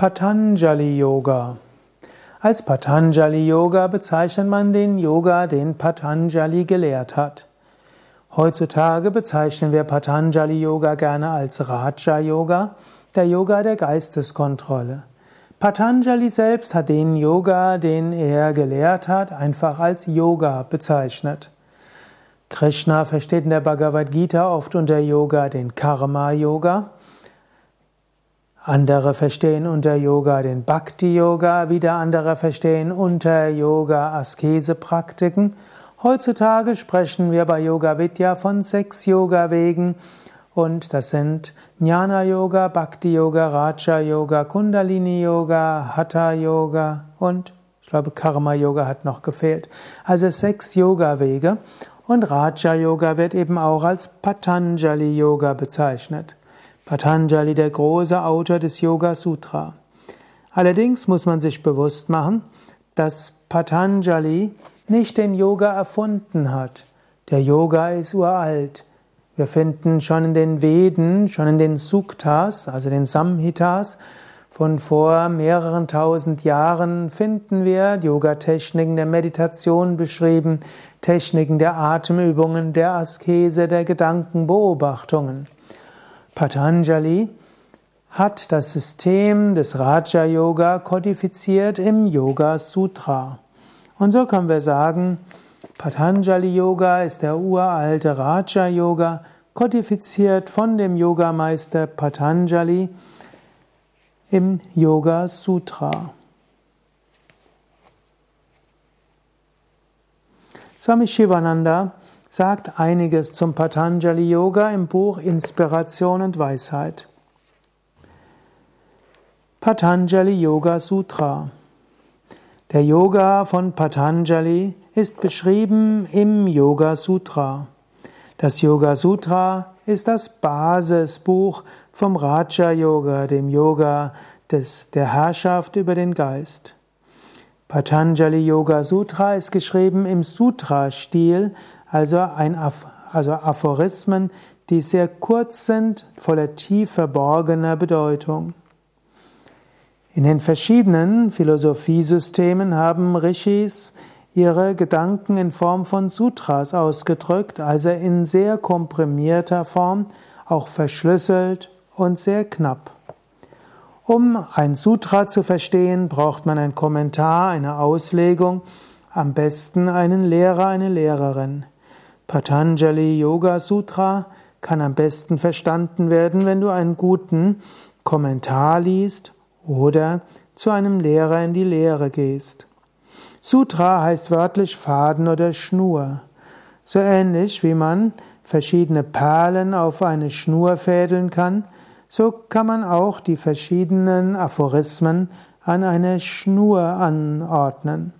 Patanjali Yoga. Als Patanjali Yoga bezeichnet man den Yoga, den Patanjali gelehrt hat. Heutzutage bezeichnen wir Patanjali Yoga gerne als Raja Yoga, der Yoga der Geisteskontrolle. Patanjali selbst hat den Yoga, den er gelehrt hat, einfach als Yoga bezeichnet. Krishna versteht in der Bhagavad Gita oft unter Yoga den Karma Yoga andere verstehen unter Yoga den Bhakti-Yoga, wieder andere verstehen unter Yoga Askese-Praktiken. Heutzutage sprechen wir bei Yoga Vidya von sechs Yoga-Wegen und das sind Jnana-Yoga, Bhakti-Yoga, Raja-Yoga, Kundalini-Yoga, Hatha-Yoga und ich glaube Karma-Yoga hat noch gefehlt. Also sechs Yoga-Wege und Raja-Yoga wird eben auch als Patanjali-Yoga bezeichnet. Patanjali, der große Autor des Yoga Sutra. Allerdings muss man sich bewusst machen, dass Patanjali nicht den Yoga erfunden hat. Der Yoga ist uralt. Wir finden schon in den Veden, schon in den Suktas, also den Samhitas, von vor mehreren tausend Jahren finden wir Yoga-Techniken der Meditation beschrieben, Techniken der Atemübungen, der Askese, der Gedankenbeobachtungen. Patanjali hat das System des Raja Yoga kodifiziert im Yoga Sutra. Und so können wir sagen, Patanjali Yoga ist der uralte Raja Yoga, kodifiziert von dem Yogameister Patanjali im Yoga Sutra. Swami Shivananda sagt einiges zum Patanjali Yoga im Buch Inspiration und Weisheit. Patanjali Yoga Sutra. Der Yoga von Patanjali ist beschrieben im Yoga Sutra. Das Yoga Sutra ist das Basisbuch vom Raja Yoga, dem Yoga des, der Herrschaft über den Geist. Patanjali Yoga Sutra ist geschrieben im Sutra-Stil, also, ein, also Aphorismen, die sehr kurz sind, voller tief verborgener Bedeutung. In den verschiedenen Philosophiesystemen haben Rishis ihre Gedanken in Form von Sutras ausgedrückt, also in sehr komprimierter Form, auch verschlüsselt und sehr knapp. Um ein Sutra zu verstehen, braucht man ein Kommentar, eine Auslegung, am besten einen Lehrer, eine Lehrerin. Patanjali Yoga Sutra kann am besten verstanden werden, wenn du einen guten Kommentar liest oder zu einem Lehrer in die Lehre gehst. Sutra heißt wörtlich Faden oder Schnur. So ähnlich wie man verschiedene Perlen auf eine Schnur fädeln kann, so kann man auch die verschiedenen Aphorismen an eine Schnur anordnen.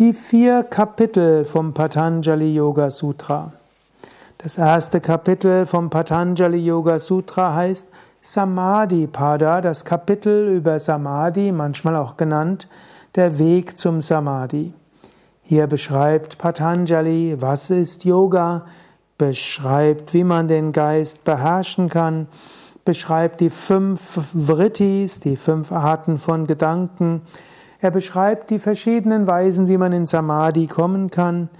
Die vier Kapitel vom Patanjali Yoga Sutra. Das erste Kapitel vom Patanjali Yoga Sutra heißt Samadhi Pada, das Kapitel über Samadhi, manchmal auch genannt der Weg zum Samadhi. Hier beschreibt Patanjali, was ist Yoga, beschreibt, wie man den Geist beherrschen kann, beschreibt die fünf Vrittis, die fünf Arten von Gedanken, er beschreibt die verschiedenen Weisen, wie man in Samadhi kommen kann.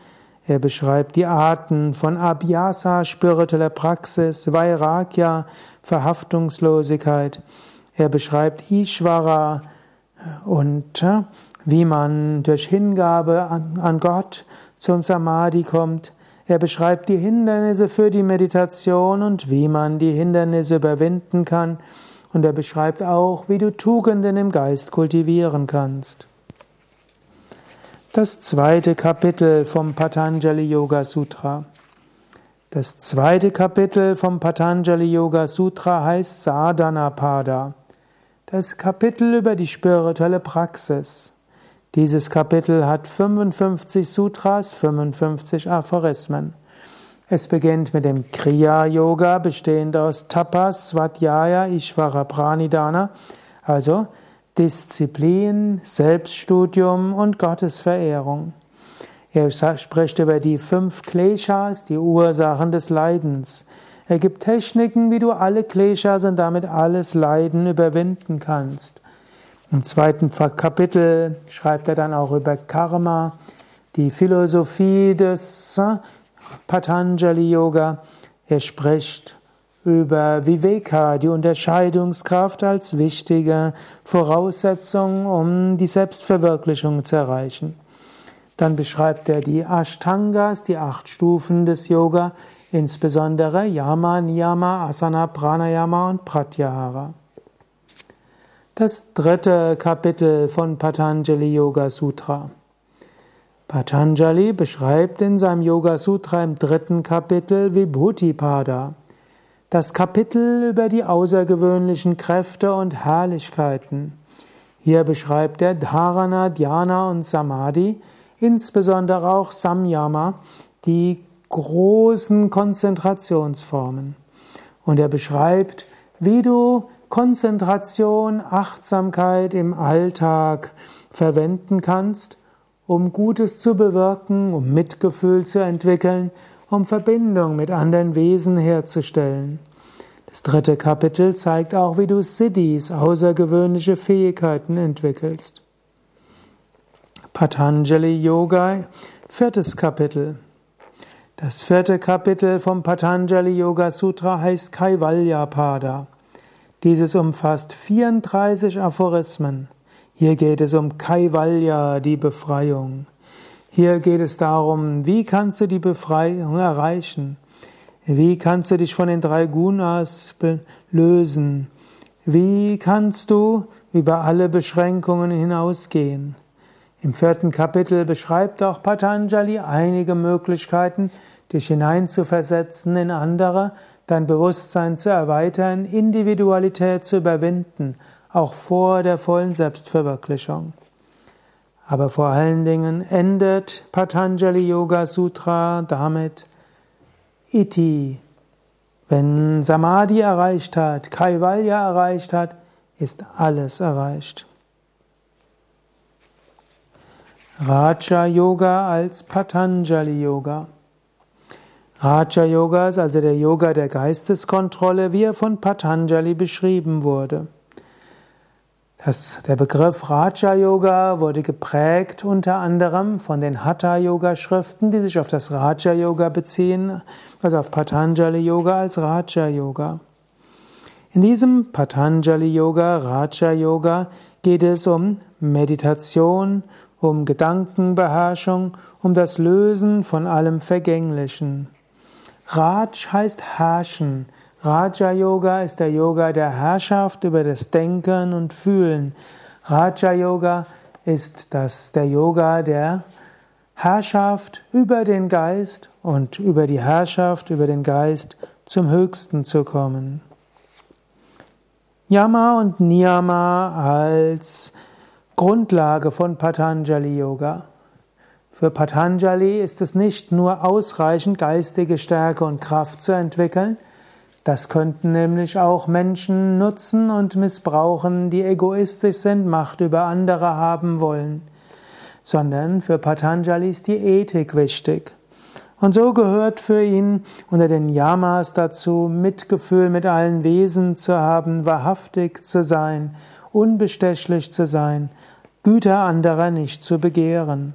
Er beschreibt die Arten von Abhyasa, spiritueller Praxis, Vairagya, Verhaftungslosigkeit. Er beschreibt Ishvara und äh, wie man durch Hingabe an, an Gott zum Samadhi kommt. Er beschreibt die Hindernisse für die Meditation und wie man die Hindernisse überwinden kann. Und er beschreibt auch, wie du Tugenden im Geist kultivieren kannst. Das zweite Kapitel vom Patanjali Yoga Sutra. Das zweite Kapitel vom Patanjali Yoga Sutra heißt Sadhana Pada. Das Kapitel über die spirituelle Praxis. Dieses Kapitel hat 55 Sutras, 55 Aphorismen. Es beginnt mit dem Kriya Yoga, bestehend aus Tapas, Svadhyaya, Ishvara Pranidhana, also Disziplin, Selbststudium und Gottesverehrung. Er spricht über die fünf Kleshas, die Ursachen des Leidens. Er gibt Techniken, wie du alle Kleshas und damit alles Leiden überwinden kannst. Im zweiten Kapitel schreibt er dann auch über Karma, die Philosophie des Patanjali Yoga. Er spricht über Viveka, die Unterscheidungskraft als wichtige Voraussetzung, um die Selbstverwirklichung zu erreichen. Dann beschreibt er die Ashtangas, die acht Stufen des Yoga, insbesondere Yama, Niyama, Asana, Pranayama und Pratyahara. Das dritte Kapitel von Patanjali Yoga Sutra. Patanjali beschreibt in seinem Yoga Sutra im dritten Kapitel Vibhuti-Pada, das Kapitel über die außergewöhnlichen Kräfte und Herrlichkeiten. Hier beschreibt er Dharana, Dhyana und Samadhi, insbesondere auch Samyama, die großen Konzentrationsformen. Und er beschreibt, wie du Konzentration, Achtsamkeit im Alltag verwenden kannst, um Gutes zu bewirken, um Mitgefühl zu entwickeln, um Verbindung mit anderen Wesen herzustellen. Das dritte Kapitel zeigt auch, wie du Siddhis, außergewöhnliche Fähigkeiten entwickelst. Patanjali Yoga, viertes Kapitel. Das vierte Kapitel vom Patanjali Yoga Sutra heißt Kaivalya Pada. Dieses umfasst 34 Aphorismen. Hier geht es um Kaivalya, die Befreiung. Hier geht es darum, wie kannst du die Befreiung erreichen? Wie kannst du dich von den drei Gunas lösen? Wie kannst du über alle Beschränkungen hinausgehen? Im vierten Kapitel beschreibt auch Patanjali einige Möglichkeiten, dich hineinzuversetzen in andere, dein Bewusstsein zu erweitern, Individualität zu überwinden, auch vor der vollen Selbstverwirklichung. Aber vor allen Dingen endet Patanjali Yoga Sutra damit Iti. Wenn Samadhi erreicht hat, Kaivalya erreicht hat, ist alles erreicht. Raja Yoga als Patanjali Yoga. Raja Yoga ist also der Yoga der Geisteskontrolle, wie er von Patanjali beschrieben wurde. Das, der Begriff Raja Yoga wurde geprägt unter anderem von den Hatha Yoga Schriften, die sich auf das Raja Yoga beziehen, also auf Patanjali Yoga als Raja Yoga. In diesem Patanjali Yoga, Raja Yoga, geht es um Meditation, um Gedankenbeherrschung, um das Lösen von allem Vergänglichen. Raj heißt herrschen. Raja Yoga ist der Yoga der Herrschaft über das Denken und Fühlen. Raja Yoga ist das der Yoga der Herrschaft über den Geist und über die Herrschaft über den Geist zum Höchsten zu kommen. Yama und Niyama als Grundlage von Patanjali Yoga. Für Patanjali ist es nicht nur ausreichend, geistige Stärke und Kraft zu entwickeln, das könnten nämlich auch Menschen nutzen und missbrauchen, die egoistisch sind, Macht über andere haben wollen, sondern für Patanjali ist die Ethik wichtig. Und so gehört für ihn unter den Yamas dazu, Mitgefühl mit allen Wesen zu haben, wahrhaftig zu sein, unbestechlich zu sein, Güter anderer nicht zu begehren.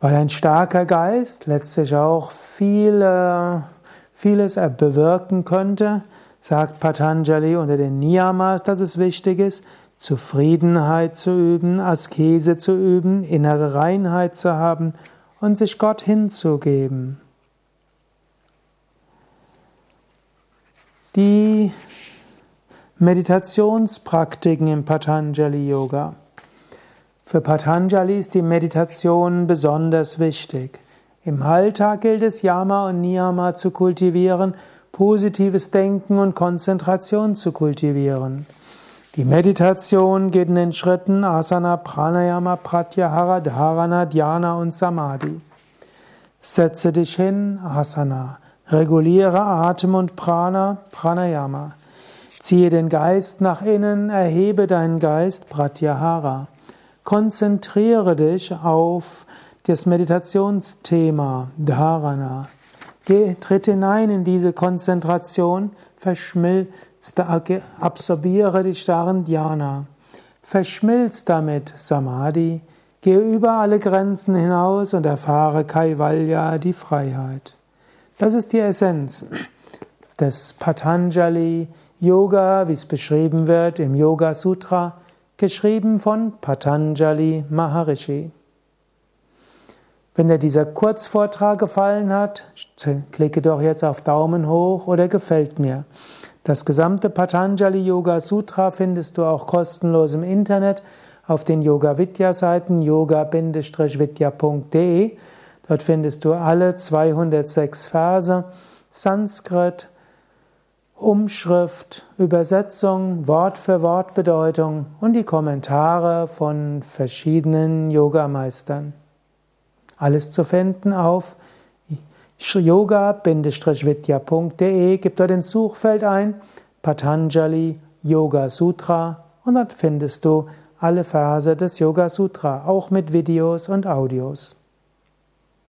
Weil ein starker Geist letztlich auch viele, vieles bewirken könnte, sagt Patanjali unter den Niyamas, dass es wichtig ist, Zufriedenheit zu üben, Askese zu üben, innere Reinheit zu haben und sich Gott hinzugeben. Die Meditationspraktiken im Patanjali Yoga. Für Patanjali ist die Meditation besonders wichtig. Im Alltag gilt es, Yama und Niyama zu kultivieren, positives Denken und Konzentration zu kultivieren. Die Meditation geht in den Schritten Asana, Pranayama, Pratyahara, Dharana, Dhyana und Samadhi. Setze dich hin, Asana. Reguliere Atem und Prana, Pranayama. Ziehe den Geist nach innen, erhebe deinen Geist, Pratyahara. Konzentriere dich auf das Meditationsthema Dharana. Geh, tritt hinein in diese Konzentration, verschmilzt, absorbiere dich darin Dhyana. Verschmilz damit Samadhi, gehe über alle Grenzen hinaus und erfahre Kaivalya, die Freiheit. Das ist die Essenz des Patanjali Yoga, wie es beschrieben wird im Yoga Sutra, geschrieben von Patanjali Maharishi. Wenn dir dieser Kurzvortrag gefallen hat, klicke doch jetzt auf Daumen hoch oder gefällt mir. Das gesamte Patanjali Yoga Sutra findest du auch kostenlos im Internet auf den Yoga Vidya Seiten yoga-vidya.de. Dort findest du alle 206 Verse, Sanskrit, Umschrift, Übersetzung, Wort für Wort Bedeutung und die Kommentare von verschiedenen Yogameistern. Alles zu finden auf yoga-vidya.de. Gib dort ins Suchfeld ein Patanjali Yoga Sutra und dort findest du alle Verse des Yoga Sutra, auch mit Videos und Audios.